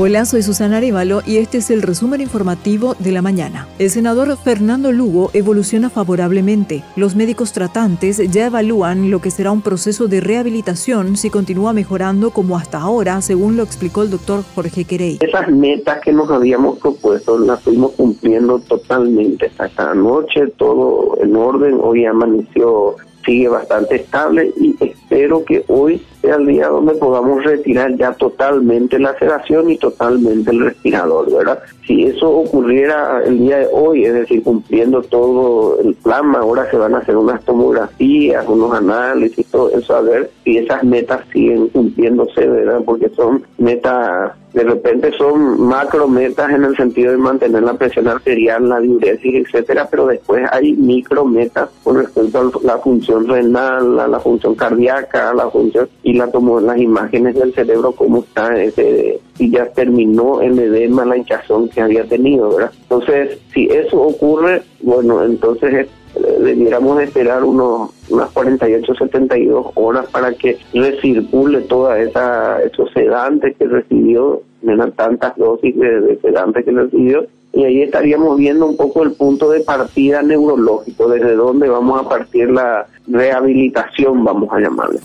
Hola, soy Susana Arevalo y este es el resumen informativo de la mañana. El senador Fernando Lugo evoluciona favorablemente. Los médicos tratantes ya evalúan lo que será un proceso de rehabilitación si continúa mejorando como hasta ahora, según lo explicó el doctor Jorge Querey. Esas metas que nos habíamos propuesto las fuimos cumpliendo totalmente. Hasta anoche todo en orden, hoy amaneció sigue bastante estable y espero que hoy sea el día donde podamos retirar ya totalmente la sedación y totalmente el respirador, ¿verdad? Si eso ocurriera el día de hoy, es decir, cumpliendo todo el plan, ahora se van a hacer unas tomografías, unos análisis, todo eso, a ver si esas metas siguen cumpliéndose, ¿verdad? Porque son metas de repente son macro metas en el sentido de mantener la presión arterial, la diuresis, etcétera, pero después hay micro metas con respecto a la función renal, a la función cardíaca, a la función y la tomó las imágenes del cerebro cómo está ese y ya terminó el edema, la hinchazón que había tenido, ¿verdad? Entonces, si eso ocurre, bueno, entonces eh, debiéramos esperar unos unas 48, 72 horas para que recircule toda esa esos sedantes que recibió, tantas dosis de, sedantes que recibió y ahí estaríamos viendo un poco el punto de partida neurológico, desde dónde vamos a partir la rehabilitación, vamos a llamarle.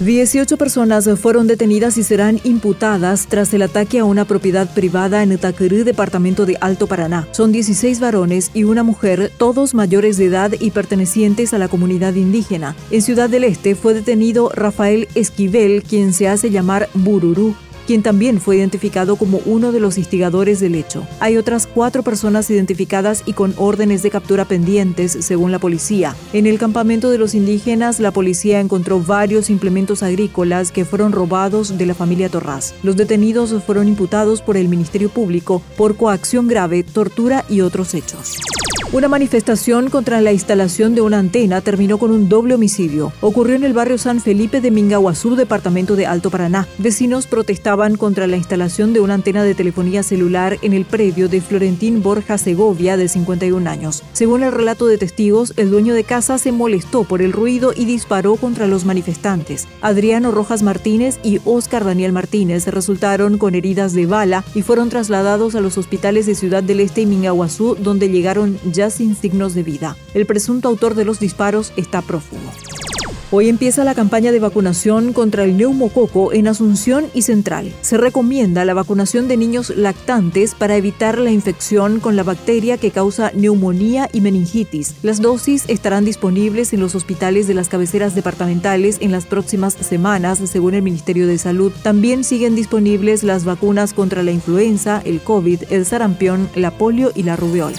18 personas fueron detenidas y serán imputadas tras el ataque a una propiedad privada en Itaquerú, departamento de Alto Paraná. Son 16 varones y una mujer, todos mayores de edad y pertenecientes a la comunidad indígena. En Ciudad del Este fue detenido Rafael Esquivel, quien se hace llamar Bururú quien también fue identificado como uno de los instigadores del hecho. Hay otras cuatro personas identificadas y con órdenes de captura pendientes, según la policía. En el campamento de los indígenas, la policía encontró varios implementos agrícolas que fueron robados de la familia Torraz. Los detenidos fueron imputados por el Ministerio Público por coacción grave, tortura y otros hechos. Una manifestación contra la instalación de una antena terminó con un doble homicidio. Ocurrió en el barrio San Felipe de Mingaguazú, departamento de Alto Paraná. Vecinos protestaban contra la instalación de una antena de telefonía celular en el predio de Florentín Borja Segovia, de 51 años. Según el relato de testigos, el dueño de casa se molestó por el ruido y disparó contra los manifestantes. Adriano Rojas Martínez y Oscar Daniel Martínez resultaron con heridas de bala y fueron trasladados a los hospitales de Ciudad del Este y Mingaguazú, donde llegaron sin signos de vida. El presunto autor de los disparos está prófugo. Hoy empieza la campaña de vacunación contra el neumococo en Asunción y Central. Se recomienda la vacunación de niños lactantes para evitar la infección con la bacteria que causa neumonía y meningitis. Las dosis estarán disponibles en los hospitales de las cabeceras departamentales en las próximas semanas, según el Ministerio de Salud. También siguen disponibles las vacunas contra la influenza, el COVID, el sarampión, la polio y la rubiola.